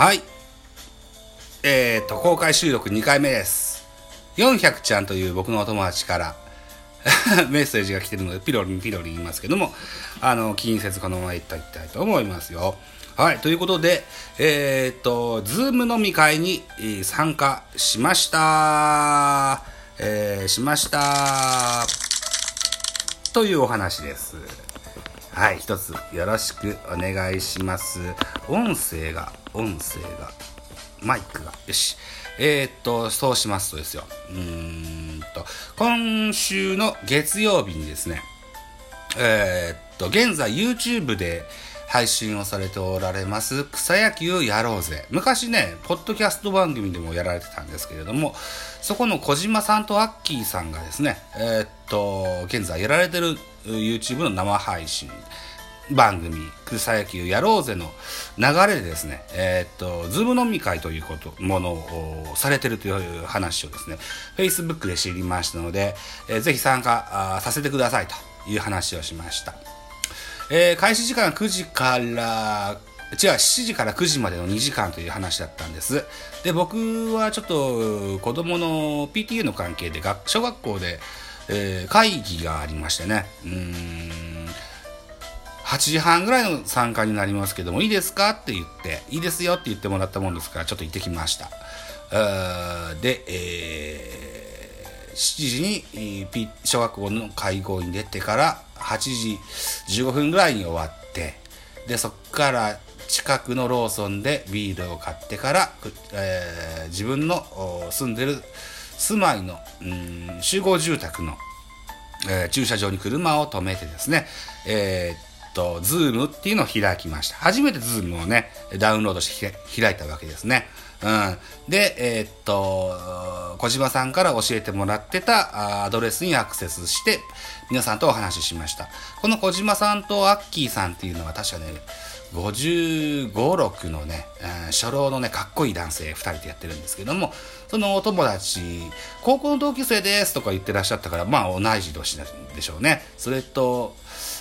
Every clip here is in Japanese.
はい。えー、っと、公開収録2回目です。400ちゃんという僕のお友達から メッセージが来てるので、ピロリンピロリン言いますけども、あの、気にせずこのまま行っていきたいと思いますよ。はい。ということで、えー、っと、ズーム飲み会に参加しました。えー、しました。というお話です。はい、一つよろしくお願いします。音声が、音声が、マイクが、よし。えー、っと、そうしますとですよ。うーんと、今週の月曜日にですね、えーっと、現在 YouTube で配信をされておられます草野球やろうぜ。昔ね、ポッドキャスト番組でもやられてたんですけれども、そこの小島さんとアッキーさんがですね、えーっと、現在やられてる YouTube の生配信番組、草野球やろうぜの流れでですね、えーっと、ズーム飲み会ということ、ものをされてるという話をですね、Facebook で知りましたので、えーぜひ参加させてくださいという話をしました。えー開始時間9時から、違う、7時から9時までの2時間という話だったんです。で、僕はちょっと子供の PTA の関係で、小学校で、えー会議がありましてね、うーん、8時半ぐらいの参加になりますけども、いいですか？って言って、いいですよって言ってもらったもんですから、ちょっと行ってきました。で、えー7時に小学校の会合に出てから、8時15分ぐらいに終わって、で、そこから近くのローソンでビールを買ってから、えー自分の住んでる住まいの、うん集合住宅のえー駐車場に車を止めてですね、えーっと、ズームっていうのを開きました。初めてズームをね、ダウンロードして開いたわけですね。うん。で、えーっと、小島さんから教えてもらってたアドレスにアクセスして、皆さんとお話ししました。この小島さんとアッキーさんっていうのは確かね、55、6のね、初老のね、かっこいい男性2人でやってるんですけども、そのお友達、高校の同級生ですとか言ってらっしゃったから、まあ同じ年なんでしょうね。それと、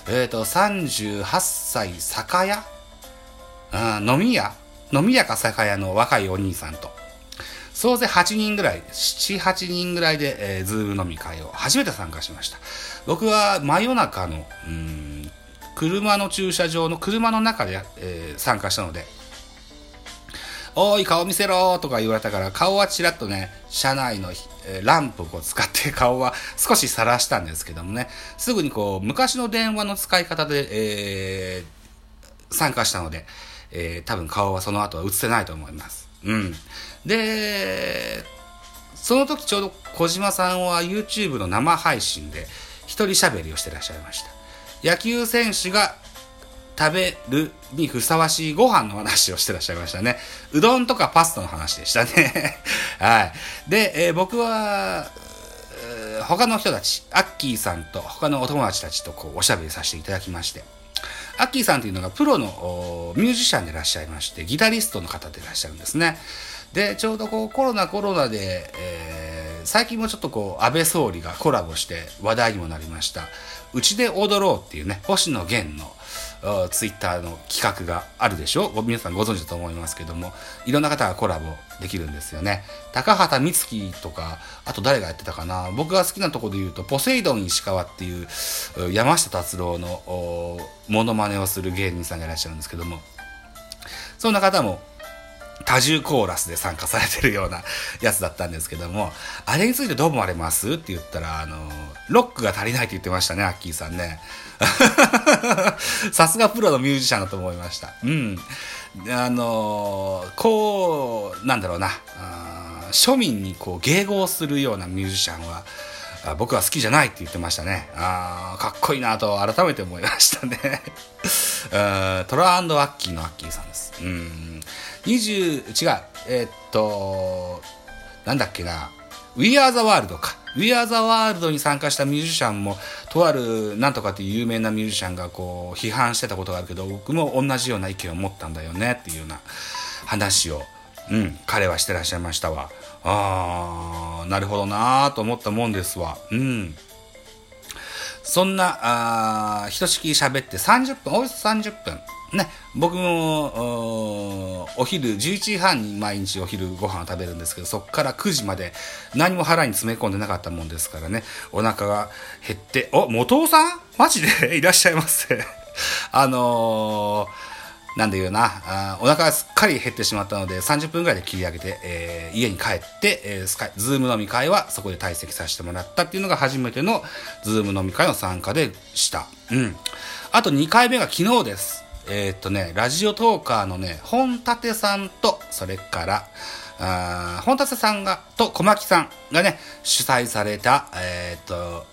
えっ、と、38歳酒屋？うん飲み屋？飲み屋か酒屋の若いお兄さんと、総勢8人ぐらい、7、8人ぐらいで、えーズーム飲み会を初めて参加しました。僕は真夜中の、うん、車の駐車場の車の中で、えー参加したので、おい、顔見せろとか言われたから、顔はちらっとね、車内の、えーランプを使って 顔は少し晒したんですけどもね、すぐにこう、昔の電話の使い方で、えー参加したので、えー多分顔はその後は映せないと思います。うん。で、その時ちょうど小島さんは YouTube の生配信で一人喋りをしてらっしゃいました。野球選手が食べるにふさわしいご飯の話をしてらっしゃいましたね。うどんとかパスタの話でしたね。はい。で、えー僕は、他の人たち、アッキーさんと他のお友達たちとこうおしゃべりさせていただきまして、アッキーさんというのがプロのミュージシャンでいらっしゃいまして、ギタリストの方でいらっしゃるんですね。で、ちょうどこうコロナコロナで、えー最近もちょっとこう安倍総理がコラボして話題にもなりました、うちで踊ろうっていうね、星野源のツイッターの企画があるでしょ？皆さんご存知だと思いますけども、いろんな方がコラボできるんですよね。高畑充希とか、あと誰がやってたかな？僕が好きなとこで言うと、ポセイドン石川っていう山下達郎のおモノマネをする芸人さんがいらっしゃるんですけども、そんな方も多重コーラスで参加されてるようなやつだったんですけども、あれについてどう思われます？って言ったら、あの、ロックが足りないって言ってましたね、アッキーさんね。さすがプロのミュージシャンだと思いました。うん。あのこう、なんだろうな、庶民にこう迎合するようなミュージシャンは、僕は好きじゃないって言ってましたね。あーかっこいいなと改めて思いましたね。トラアッキーのアッキーさんです。うん。20、違う、えーっと、なんだっけな、We Are the World か。We Are the World に参加したミュージシャンも、とあるなんとかっていう有名なミュージシャンがこう、批判してたことがあるけど、僕も同じような意見を持ったんだよねっていうような話を、うん、彼はしてらっしゃいましたわ。あー、なるほどなーと思ったもんですわ。うん。そんな、あひとしきり喋って30分、およそ30分。ね、僕もお昼11時半に毎日お昼ご飯を食べるんですけどそこから9時まで何も腹に詰め込んでなかったもんですからね。お腹が減ってお元尾さん？マジで？いらっしゃいませ。あのーなんで言うな。あお腹がすっかり減ってしまったので30分ぐらいで切り上げて、えー、家に帰って、えー、スカイズーム飲み会はそこで退席させてもらったっていうのが初めてのズーム飲み会の参加でした。うん。あと2回目が昨日です。えー、っとね、ラジオトーカーのね、本立さんと、それから、あ本立さんが、と小牧さんがね、主催された、えー、っと、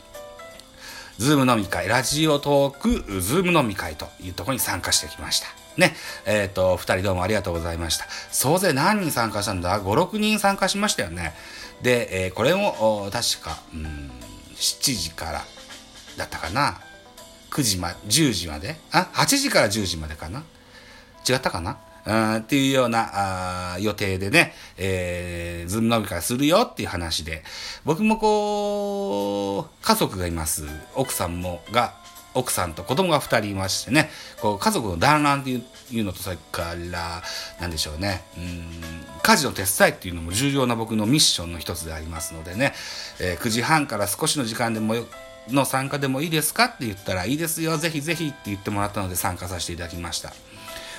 ズーム飲み会、ラジオトーク、ズーム飲み会というところに参加してきました。ね、えっ、と、二人どうもありがとうございました。総勢何人参加したんだ ?5、6人参加しましたよね。で、えー、これも、確か、うん、7時からだったかな。9時ま、10時まで？あ ?8 時から10時までかな？違ったかな？うんっていうようなあ予定でね、えー、ズーム飲み会するよっていう話で、僕もこう、家族がいます。奥さんも、が、奥さんと子供が2人いましてね、こう家族の団らんっていうのと、それから、なんでしょうね、うん、家事の手伝いっていうのも重要な僕のミッションの一つでありますのでね、えー、9時半から少しの時間でもの参加でもいいですかって言ったら、いいですよ、ぜひぜひって言ってもらったので参加させていただきました。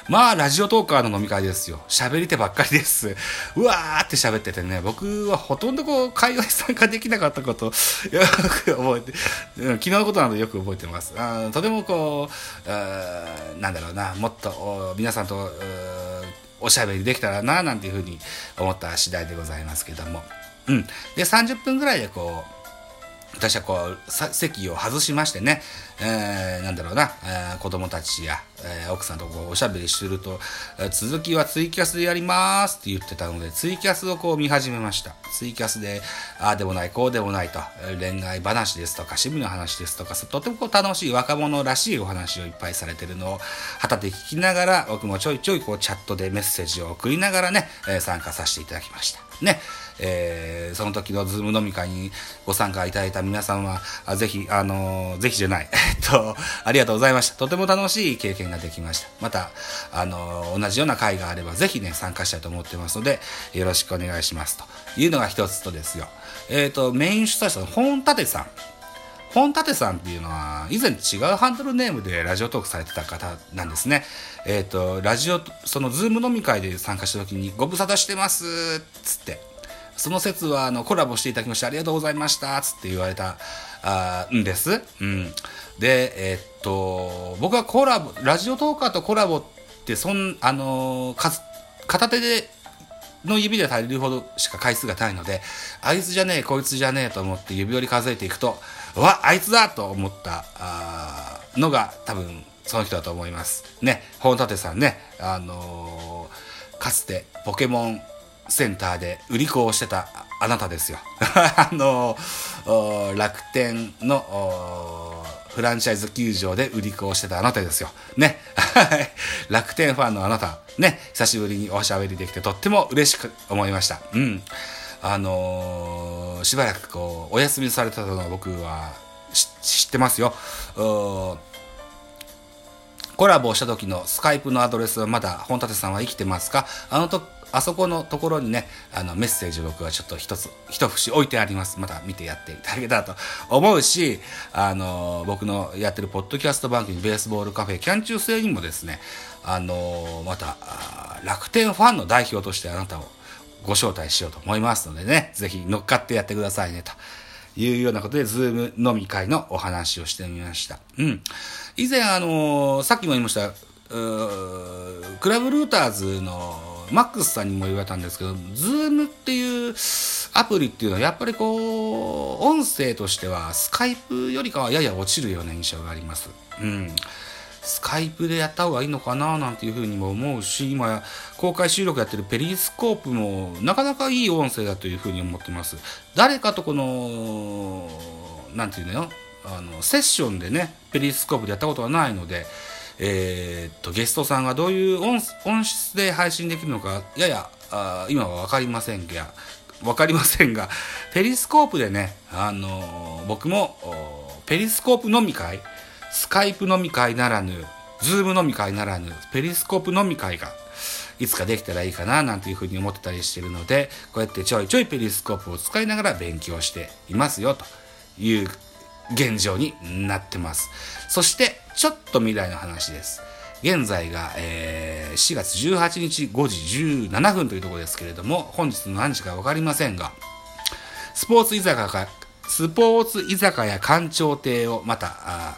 まあ、ラジオトーカーの飲み会ですよ。喋り手ばっかりです。うわーって喋っててね、僕はほとんどこう、会話に参加できなかったこと、よく覚えて、昨日のことなのでよく覚えてます。あとてもこう、なんだろうな、もっと皆さんとおしゃべりできたらな、なんていうふうに思った次第でございますけども。うん。で、30分ぐらいでこう、私はこう席を外しましてね、えー、なんだろうな、えー、子供たちや、えー、奥さんとこうおしゃべりすると、続きはツイキャスでやりますって言ってたので、ツイキャスをこう見始めました。ツイキャスで、ああでもない、こうでもないと、恋愛話ですとか、趣味の話ですとか、とてもこう楽しい若者らしいお話をいっぱいされてるのを、旗で聞きながら、僕もちょいちょいこうチャットでメッセージを送りながらね、え参加させていただきました。ね。えー、その時のズーム飲み会にご参加いただいた皆さんは、ぜひ、あのー、ぜひじゃない、えっと、ありがとうございました。とても楽しい経験ができました。また、あの、同じような会があれば、ぜひね、参加したいと思ってますので、よろしくお願いします。というのが一つとですよ。えっ、と、メイン主催者の本立さん。本立さんっていうのは、以前違うハンドルネームでラジオトークされてた方なんですね。えっ、と、ラジオ、そのズーム飲み会で参加した時に、ご無沙汰してますっつって、その説はあのコラボしていただきましてありがとうございましたっつって言われたあんです。うん、で、えー、っと僕はコラボラジオトーカーとコラボってそんあのー、片手での指で足りるほどしか回数がないのであいつじゃねえこいつじゃねえと思って指折り数えていくとわあいつだと思ったあのが多分その人だと思います。ね本立さんねあのー、かつてポケモンセンターで売り子をしてたあなたですよ。あの、楽天のフランチャイズ球場で売り子をしてたあなたですよ。ね。楽天ファンのあなた、ね。久しぶりにおしゃべりできてとっても嬉しく思いました。うん。あのー、しばらくこう、お休みされたのを僕は知ってますよ。コラボした時のスカイプのアドレスはまだ本立さんは生きてますか？あのとあそこのところにね、あのメッセージ僕はちょっと一つ、一節置いてあります。また見てやっていただけたらと思うし、あの、僕のやってるポッドキャスト番組ベースボールカフェキャン中制にもですね、あの、また、楽天ファンの代表としてあなたをご招待しようと思いますのでね、ぜひ乗っかってやってくださいね、というようなことで、ズーム飲み会のお話をしてみました。うん。以前、あのさっきも言いました、クラブルーターズのマックスさんにも言われたんですけど、ズームっていうアプリっていうのはやっぱりこう、音声としてはスカイプよりかはやや落ちるような印象があります。うん。スカイプでやった方がいいのかななんていうふうにも思うし、今公開収録やってるペリスコープもなかなかいい音声だというふうに思ってます。誰かとこの、なんていうのよ、あの、セッションでね、ペリスコープでやったことがないので、えー、っと、ゲストさんがどういう音音質で配信できるのか、やや、あ今はわかりませんが、わかりませんが、ペリスコープでね、あの、僕も、ペリスコープ飲み会、スカイプ飲み会ならぬ、ズーム飲み会ならぬペリスコープ飲み会がいつかできたらいいかななんていうふうに思ってたりしてるのでこうやってちょいちょいペリスコープを使いながら勉強していますよという現状になってます。そしてちょっと未来の話です。現在が、えー、4月18日5時17分というところですけれども本日の何時か分かりませんがスポーツ居酒屋かスポーツ居酒屋館長亭をまた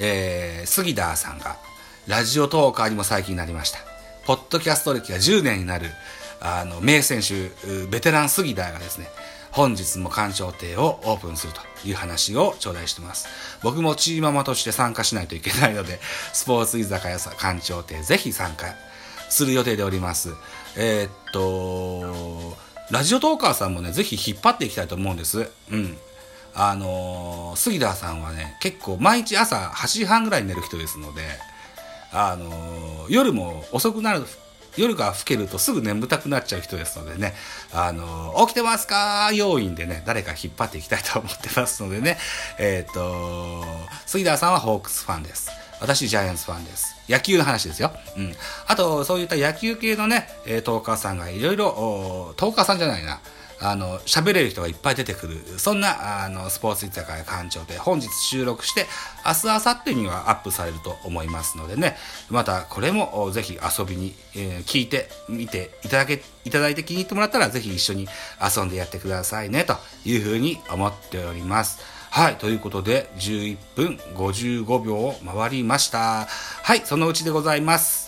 えー、杉田さんがラジオトーカーにも最近なりましたポッドキャスト歴が10年になるあの名選手ベテラン杉田がですね本日も館長亭をオープンするという話を頂戴してます。僕もチーママとして参加しないといけないので、スポーツ居酒屋館長亭ぜひ参加する予定でおります。えー、っと、ラジオトーカーさんもね、ぜひ引っ張っていきたいと思うんです。うん。あのー、杉田さんはね、結構毎日朝8時半ぐらいに寝る人ですので、あのー、夜も遅くなる夜が更けるとすぐ眠たくなっちゃう人ですのでね、あの、起きてますか？要員でね、誰か引っ張っていきたいと思ってますのでね、えっ、と、杉田さんはホークスファンです。私、ジャイアンツファンです。野球の話ですよ。うん。あと、そういった野球系のね、えー、トーカーさんがいろいろ、トーカーさんじゃないな。あの、喋れる人がいっぱい出てくる、そんな、あの、スポーツ居酒屋館長で本日収録して、明日、明後日にはアップされると思いますのでね、またこれもぜひ遊びに、えー、聞いてみていただけ、いただいて気に入ってもらったら、ぜひ一緒に遊んでやってくださいね、というふうに思っております。はい。ということで、11分55秒を回りました。はい。そのうちでございます。